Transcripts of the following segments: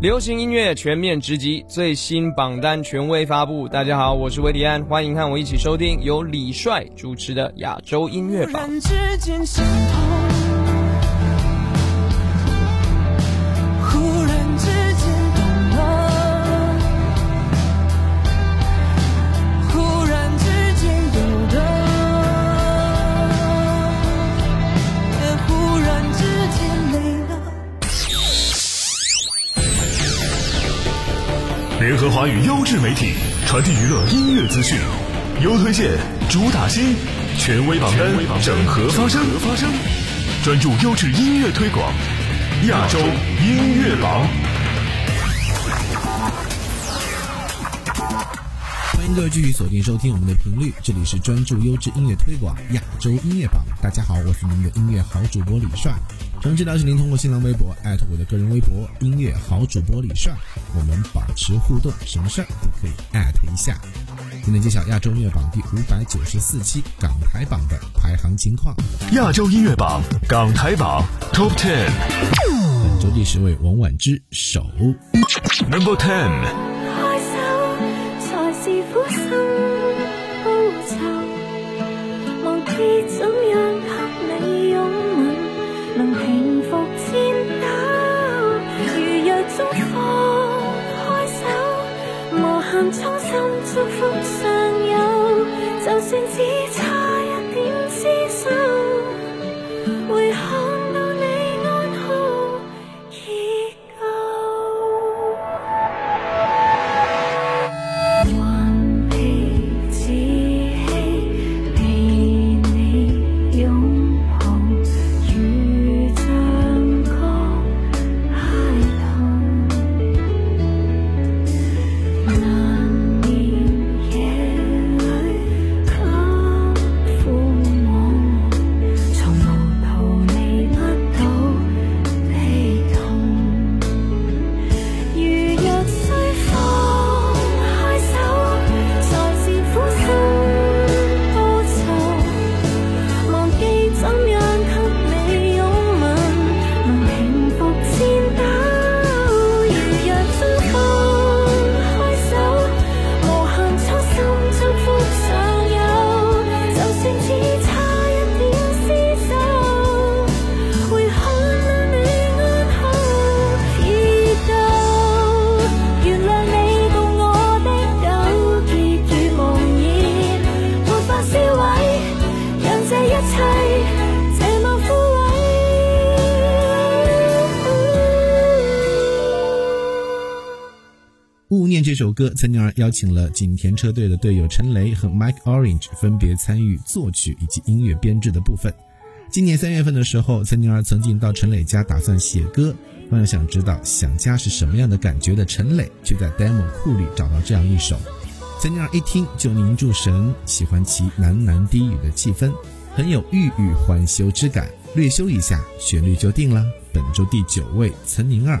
流行音乐全面直击最新榜单权威发布。大家好，我是维迪安，欢迎和我一起收听由李帅主持的亚洲音乐榜。和华语优质媒体传递娱乐音乐资讯，优推荐，主打新，权威榜单，整合发声，专注优质音乐推广。亚洲音乐榜，欢迎各位继续锁定收听我们的频率，这里是专注优质音乐推广亚洲音乐榜。大家好，我是您的音乐好主播李帅。想知道的是您通过新浪微博艾特我的个人微博音乐好主播李帅，我们保持互动，什么事儿都可以艾特一下。今天揭晓亚洲音乐榜第五百九十四期港台榜的排行情况。亚洲音乐榜港台榜 Top Ten，本周第十位王菀之首，Number Ten。衷心祝福上有，就算只差。歌，曾宁儿邀请了景田车队的队友陈雷和 Mike Orange 分别参与作曲以及音乐编制的部分。今年三月份的时候，岑宁儿曾经到陈磊家打算写歌，万想知道想家是什么样的感觉的陈磊，却在 demo 库里找到这样一首。曾宁儿一听就凝住神，喜欢其喃喃低语的气氛，很有郁郁还羞之感。略修一下，旋律就定了。本周第九位岑宁儿。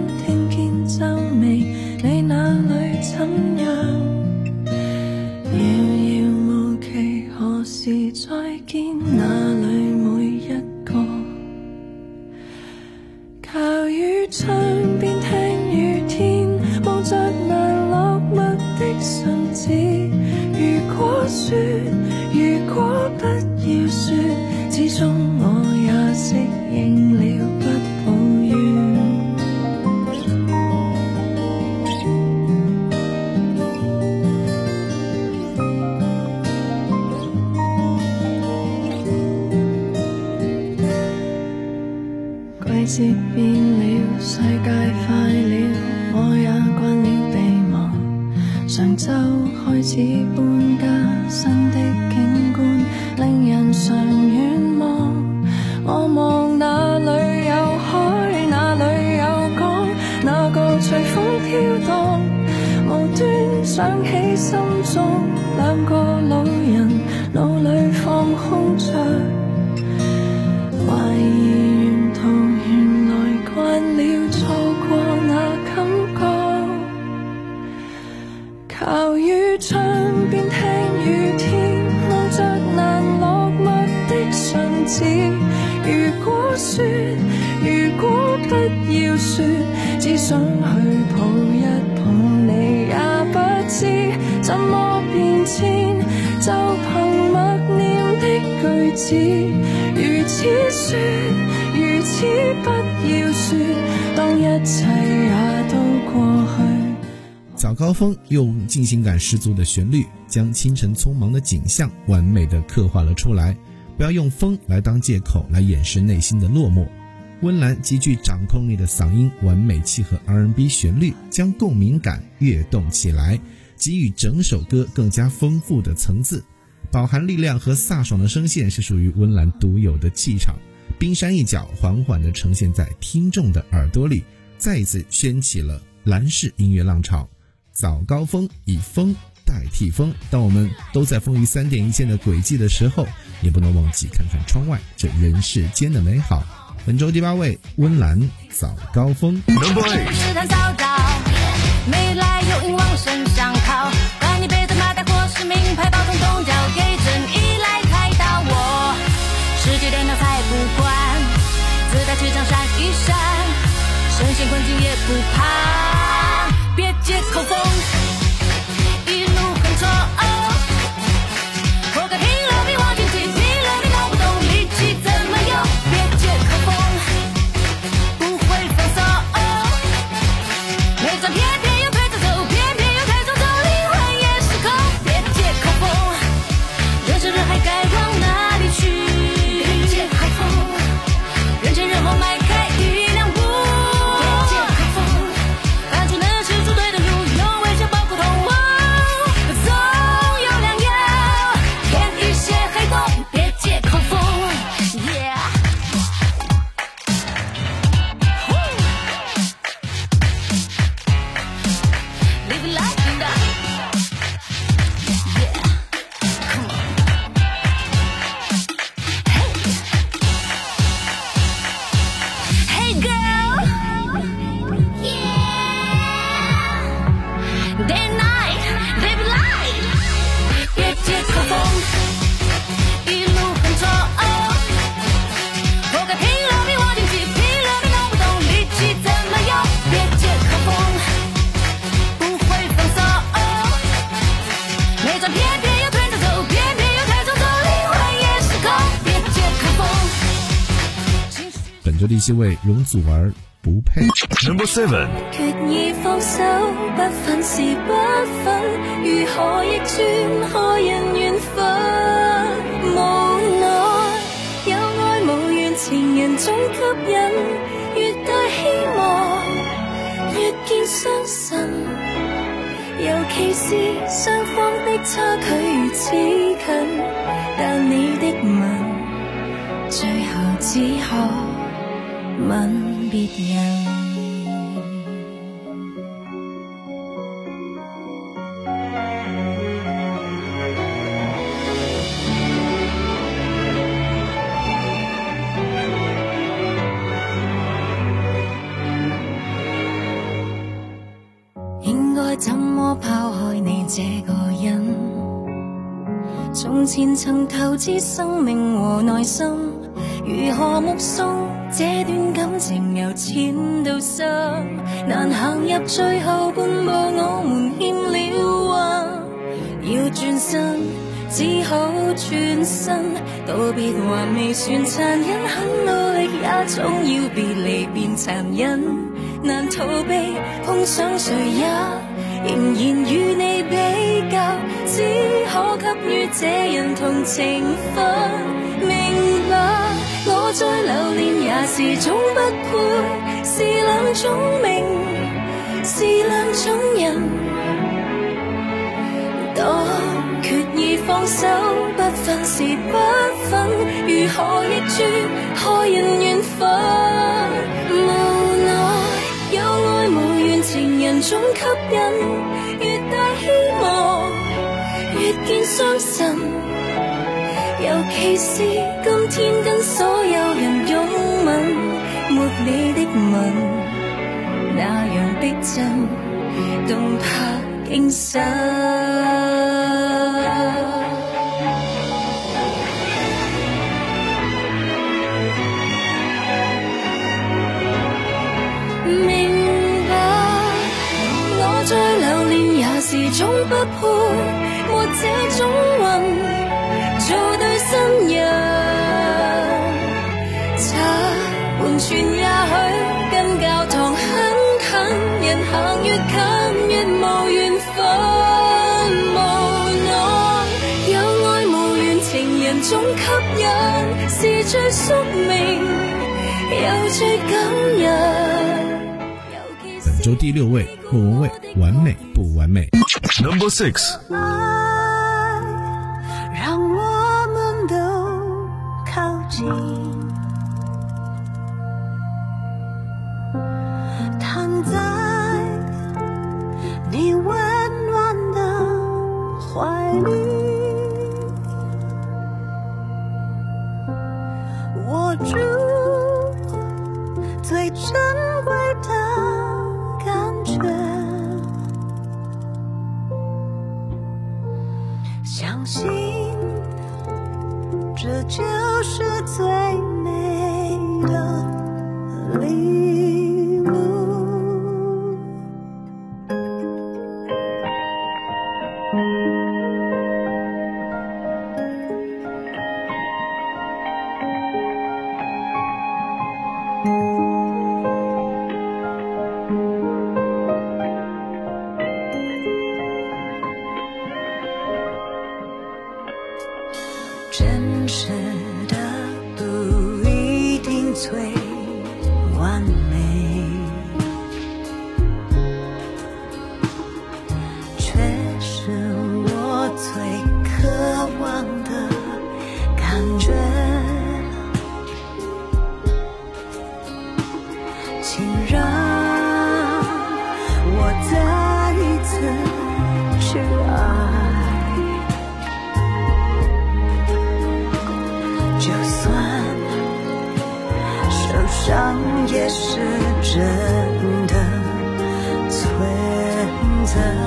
舟开始搬家，新的景观令人常远望。我望哪里有海，哪里有港，哪个随风飘荡。无端想起心中两个老人，脑里放空着。怎么变迁？就凭默念的句子，如如此此说，说，不要当一切也都过去。早高峰，用进行感十足的旋律，将清晨匆忙的景象完美的刻画了出来。不要用风来当借口来掩饰内心的落寞。温岚极具掌控力的嗓音，完美契合 R N B 旋律，将共鸣感跃动起来。给予整首歌更加丰富的层次，饱含力量和飒爽的声线是属于温岚独有的气场，冰山一角缓缓地呈现在听众的耳朵里，再一次掀起了蓝式音乐浪潮。早高峰以风代替风，当我们都在风雨三点一线的轨迹的时候，也不能忘记看看窗外这人世间的美好。本周第八位，温岚，早高峰。环境也不怕，别借口说。些位容祖儿不配。Number seven，决意放手，不分是不分，如何逆转何人缘分？无奈有爱无缘，情人总吸引，越大希望越见伤神。尤其是双方的差距如此近，但你的吻最后只可。吻别人，应该怎么抛开你这个人？从前曾投支生命和内心。最后半步，我们欠了啊，要转身，只好转身，道别还未算残忍，很努力也总要别离变残忍，难逃避碰上谁也仍然与你比较，只可给予这人同情分。明白，我再留恋也是种不配，是两种命。是两种人，当决意放手，不分是不分，如何逆转，害人缘分。无奈有爱无缘，情人总吸引，越大希望，越见伤神。尤其是今天跟所有人拥吻，没你的吻。那样逼真，动魄惊心。明白，我再留恋也是种不配，没这种运，做对新人，差半寸，也许。人行越近越无缘份。无奈有爱无缘情人总吸引，是最宿命又最感人。本周第六位，莫文蔚，完美不完美？Number six。让我们都靠近。真的存在。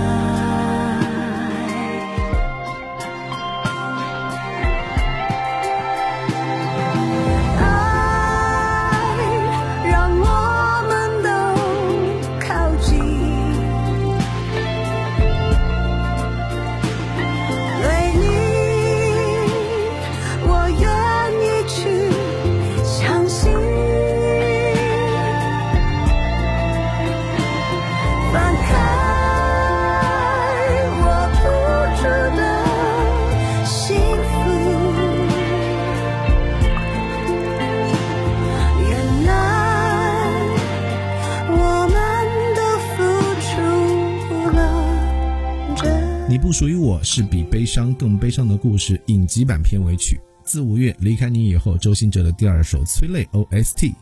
是比悲伤更悲伤的故事，影集版片尾曲。自五月离开你以后，周星哲的第二首催泪 OST。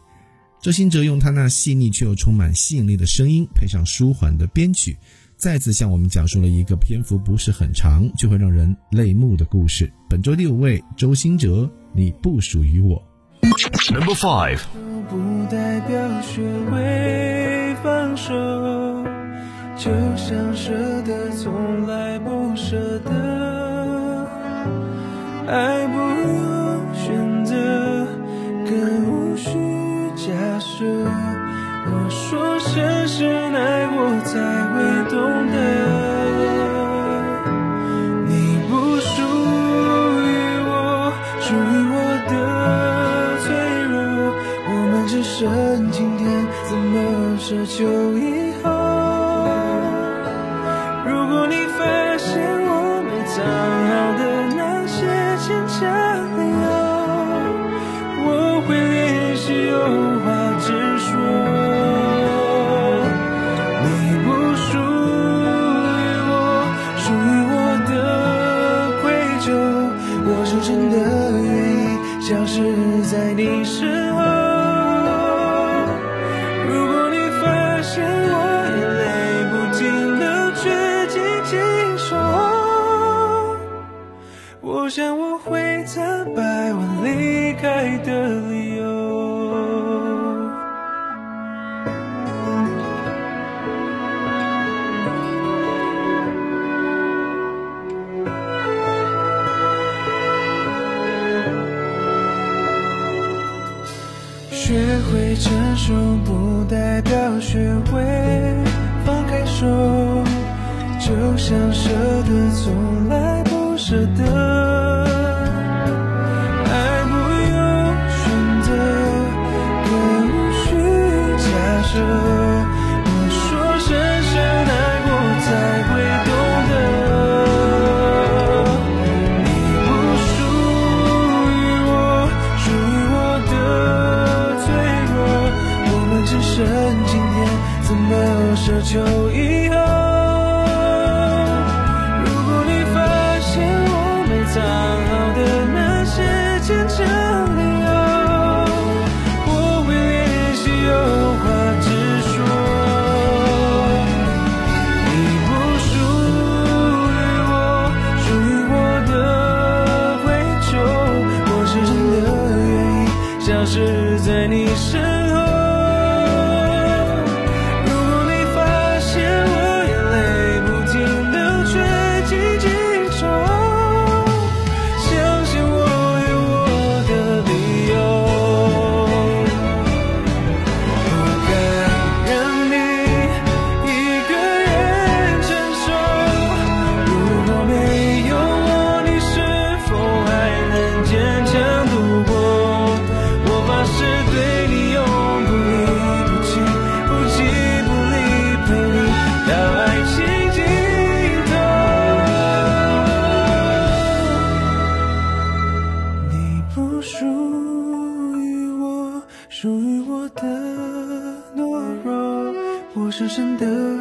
周星哲用他那细腻却又充满吸引力的声音，配上舒缓的编曲，再次向我们讲述了一个篇幅不是很长却会让人泪目的故事。本周第五位，周星哲，你不属于我。Number five。不代表学会放手。就像舍得，从来不舍得。爱不用选择，更无需假设。我说深深爱过，才会懂得。你不属于我，属于我的脆弱。我们只剩今天，怎么奢求？在你身后，如果你发现我眼泪不停流，却静静说，我想我会坦白我离开的理由。就不代表学会放开手，就像舍得，从来不舍得。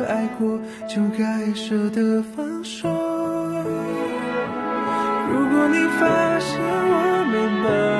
爱过就该舍得放手。如果你发现我没变。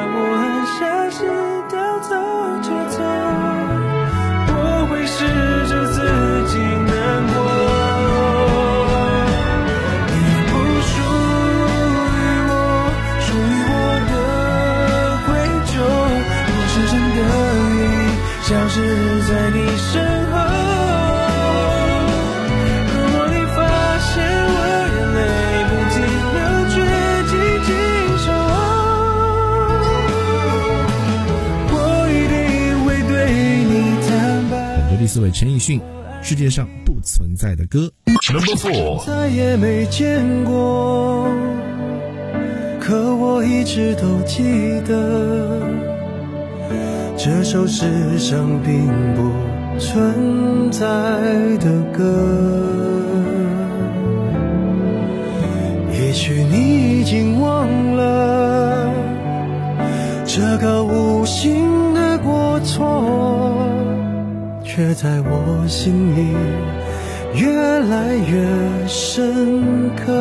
四位陈奕迅世界上不存在的歌 number four 再也没见过可我一直都记得这首世上并不存在的歌也许你已经忘了这个无形的过错却在我心里越来越深刻，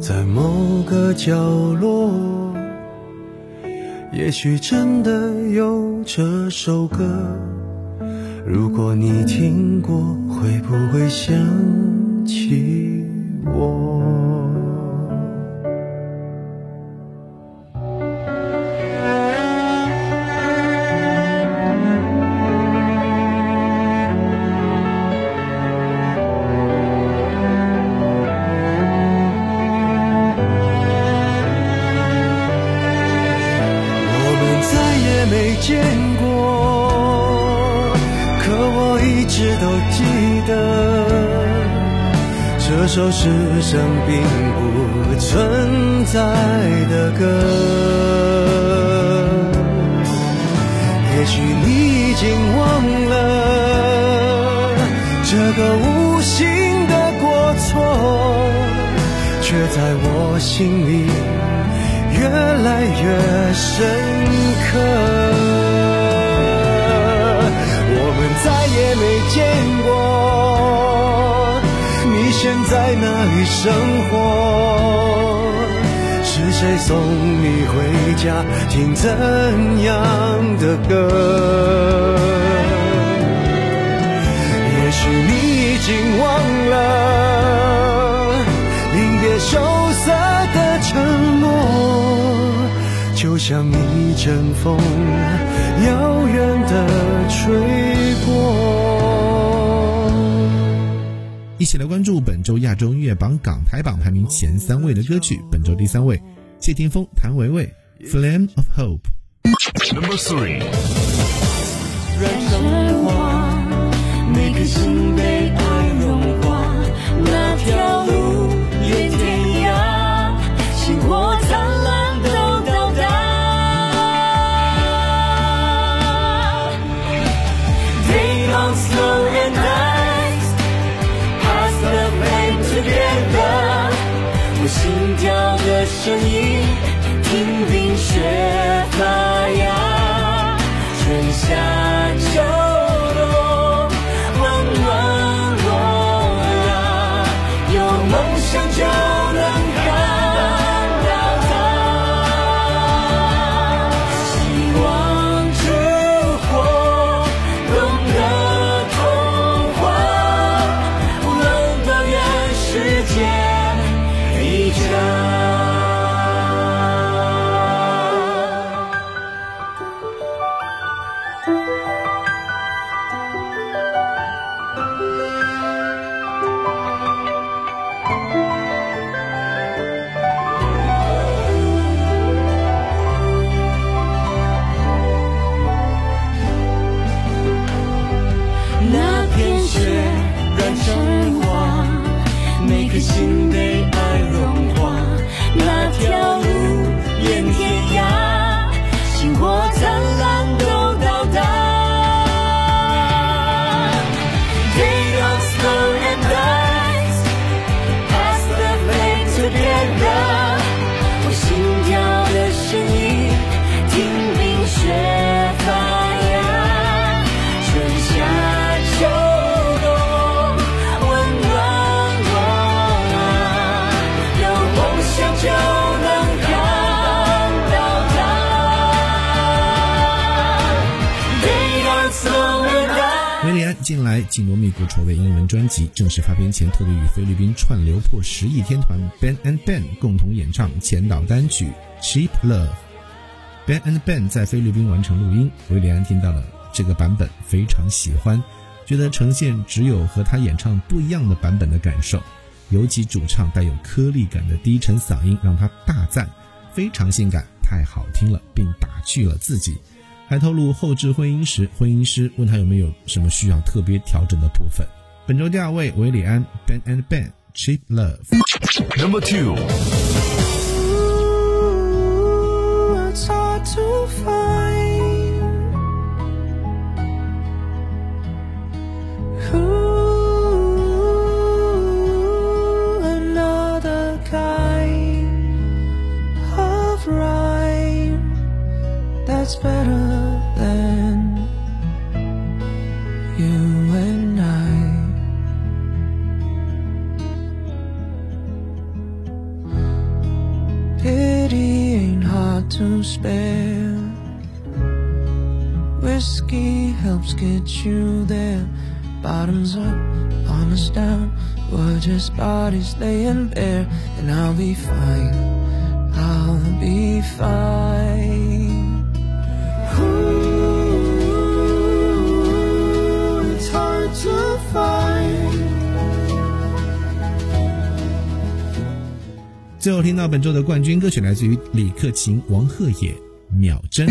在某个角落，也许真的有这首歌。如果你听过，会不会想？却在我心里越来越深刻。我们再也没见过，你现在哪里生活？是谁送你回家，听怎样的歌？也许你已经忘了。像一阵风，遥远的吹过。一起来关注本周亚洲音乐榜港台榜排名前三位的歌曲。本周第三位，谢霆锋、谭维维，《Flame of Hope》。血海。紧锣密鼓筹备英文专辑，正式发片前，特别与菲律宾串流破十亿天团 Ben and Ben 共同演唱前导单曲《Cheap Love》。Ben and Ben 在菲律宾完成录音，威廉安听到了这个版本，非常喜欢，觉得呈现只有和他演唱不一样的版本的感受，尤其主唱带有颗粒感的低沉嗓音让他大赞，非常性感，太好听了，并打趣了自己。还透露后置婚姻时，婚姻师问他有没有什么需要特别调整的部分。本周第二位，韦礼安 Ben and Ben Cheap Love。 Number two. Ooh, it's hard 最后听到本周的冠军歌曲来自于李克勤、王赫野、秒针。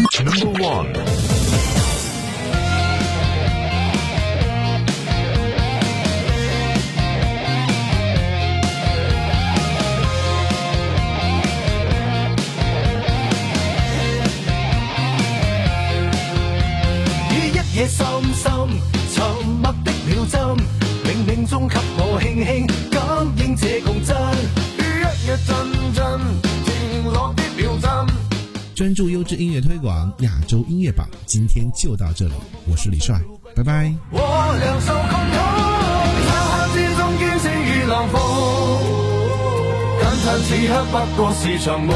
专注优质音乐推广，亚洲音乐榜今天就到这里，我是李帅，拜拜。我中此刻不是想想。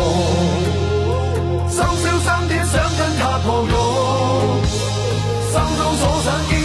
跟他心所